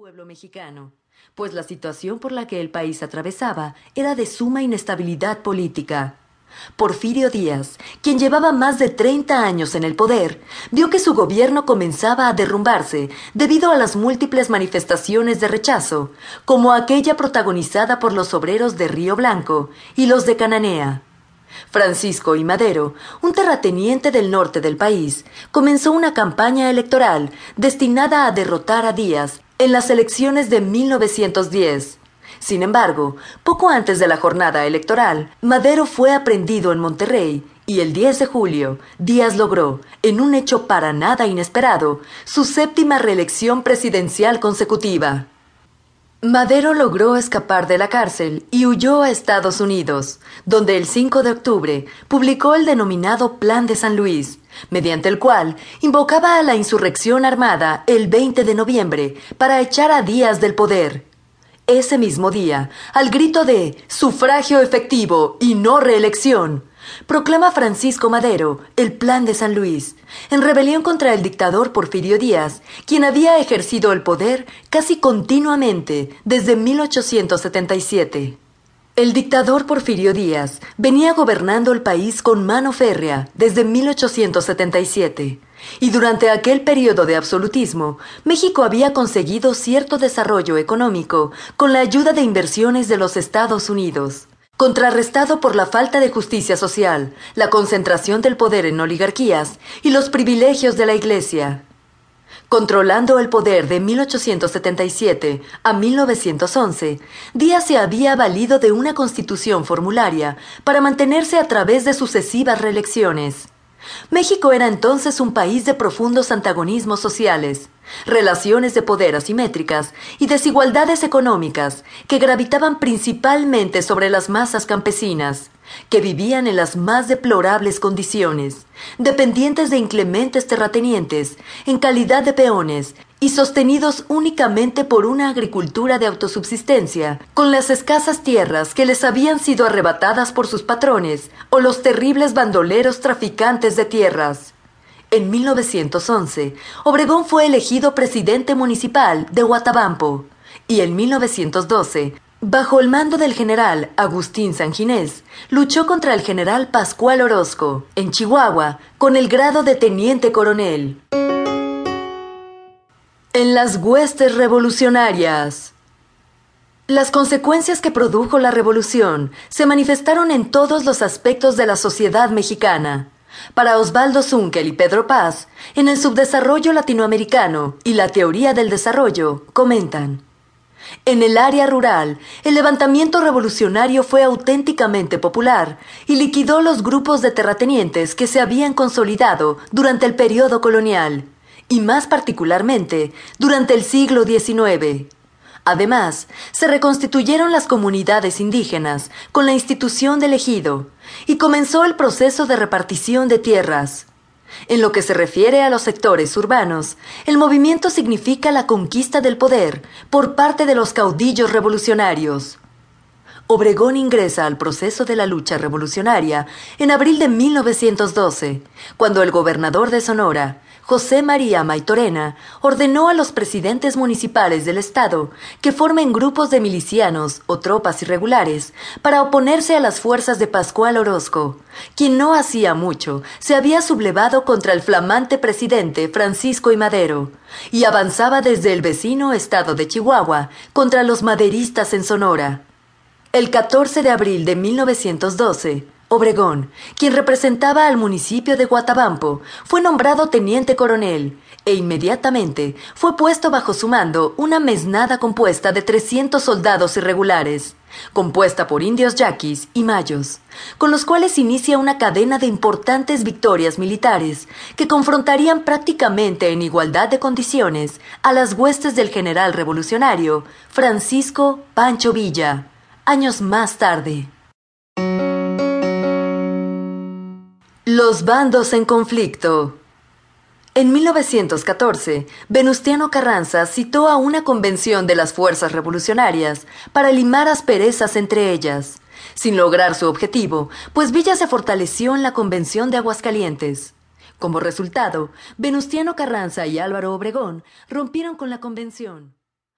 pueblo mexicano, pues la situación por la que el país atravesaba era de suma inestabilidad política. Porfirio Díaz, quien llevaba más de 30 años en el poder, vio que su gobierno comenzaba a derrumbarse debido a las múltiples manifestaciones de rechazo, como aquella protagonizada por los obreros de Río Blanco y los de Cananea. Francisco y Madero, un terrateniente del norte del país, comenzó una campaña electoral destinada a derrotar a Díaz en las elecciones de 1910. Sin embargo, poco antes de la jornada electoral, Madero fue aprendido en Monterrey y el 10 de julio, Díaz logró, en un hecho para nada inesperado, su séptima reelección presidencial consecutiva. Madero logró escapar de la cárcel y huyó a Estados Unidos, donde el 5 de octubre publicó el denominado Plan de San Luis, mediante el cual invocaba a la insurrección armada el 20 de noviembre para echar a Díaz del poder. Ese mismo día, al grito de sufragio efectivo y no reelección, proclama Francisco Madero el Plan de San Luis, en rebelión contra el dictador Porfirio Díaz, quien había ejercido el poder casi continuamente desde 1877. El dictador Porfirio Díaz venía gobernando el país con mano férrea desde 1877, y durante aquel periodo de absolutismo, México había conseguido cierto desarrollo económico con la ayuda de inversiones de los Estados Unidos contrarrestado por la falta de justicia social, la concentración del poder en oligarquías y los privilegios de la Iglesia. Controlando el poder de 1877 a 1911, Díaz se había valido de una constitución formularia para mantenerse a través de sucesivas reelecciones. México era entonces un país de profundos antagonismos sociales, relaciones de poder asimétricas y desigualdades económicas que gravitaban principalmente sobre las masas campesinas, que vivían en las más deplorables condiciones, dependientes de inclementes terratenientes, en calidad de peones y sostenidos únicamente por una agricultura de autosubsistencia, con las escasas tierras que les habían sido arrebatadas por sus patrones o los terribles bandoleros traficantes de tierras. En 1911, Obregón fue elegido presidente municipal de Guatabampo y en 1912, bajo el mando del general Agustín Sanginés, luchó contra el general Pascual Orozco en Chihuahua con el grado de teniente coronel. En las huestes revolucionarias. Las consecuencias que produjo la revolución se manifestaron en todos los aspectos de la sociedad mexicana. Para Osvaldo Zunkel y Pedro Paz, en el subdesarrollo latinoamericano y la teoría del desarrollo, comentan. En el área rural, el levantamiento revolucionario fue auténticamente popular y liquidó los grupos de terratenientes que se habían consolidado durante el periodo colonial y más particularmente durante el siglo XIX. Además, se reconstituyeron las comunidades indígenas con la institución del ejido y comenzó el proceso de repartición de tierras. En lo que se refiere a los sectores urbanos, el movimiento significa la conquista del poder por parte de los caudillos revolucionarios. Obregón ingresa al proceso de la lucha revolucionaria en abril de 1912, cuando el gobernador de Sonora, José María Maitorena, ordenó a los presidentes municipales del Estado que formen grupos de milicianos o tropas irregulares para oponerse a las fuerzas de Pascual Orozco, quien no hacía mucho se había sublevado contra el flamante presidente Francisco y Madero, y avanzaba desde el vecino estado de Chihuahua contra los maderistas en Sonora. El 14 de abril de 1912, Obregón, quien representaba al municipio de Guatabampo, fue nombrado teniente coronel e inmediatamente fue puesto bajo su mando una mesnada compuesta de 300 soldados irregulares, compuesta por indios yaquis y mayos, con los cuales inicia una cadena de importantes victorias militares que confrontarían prácticamente en igualdad de condiciones a las huestes del general revolucionario Francisco Pancho Villa años más tarde. Los bandos en conflicto. En 1914, Venustiano Carranza citó a una convención de las fuerzas revolucionarias para limar asperezas entre ellas, sin lograr su objetivo, pues Villa se fortaleció en la convención de Aguascalientes. Como resultado, Venustiano Carranza y Álvaro Obregón rompieron con la convención.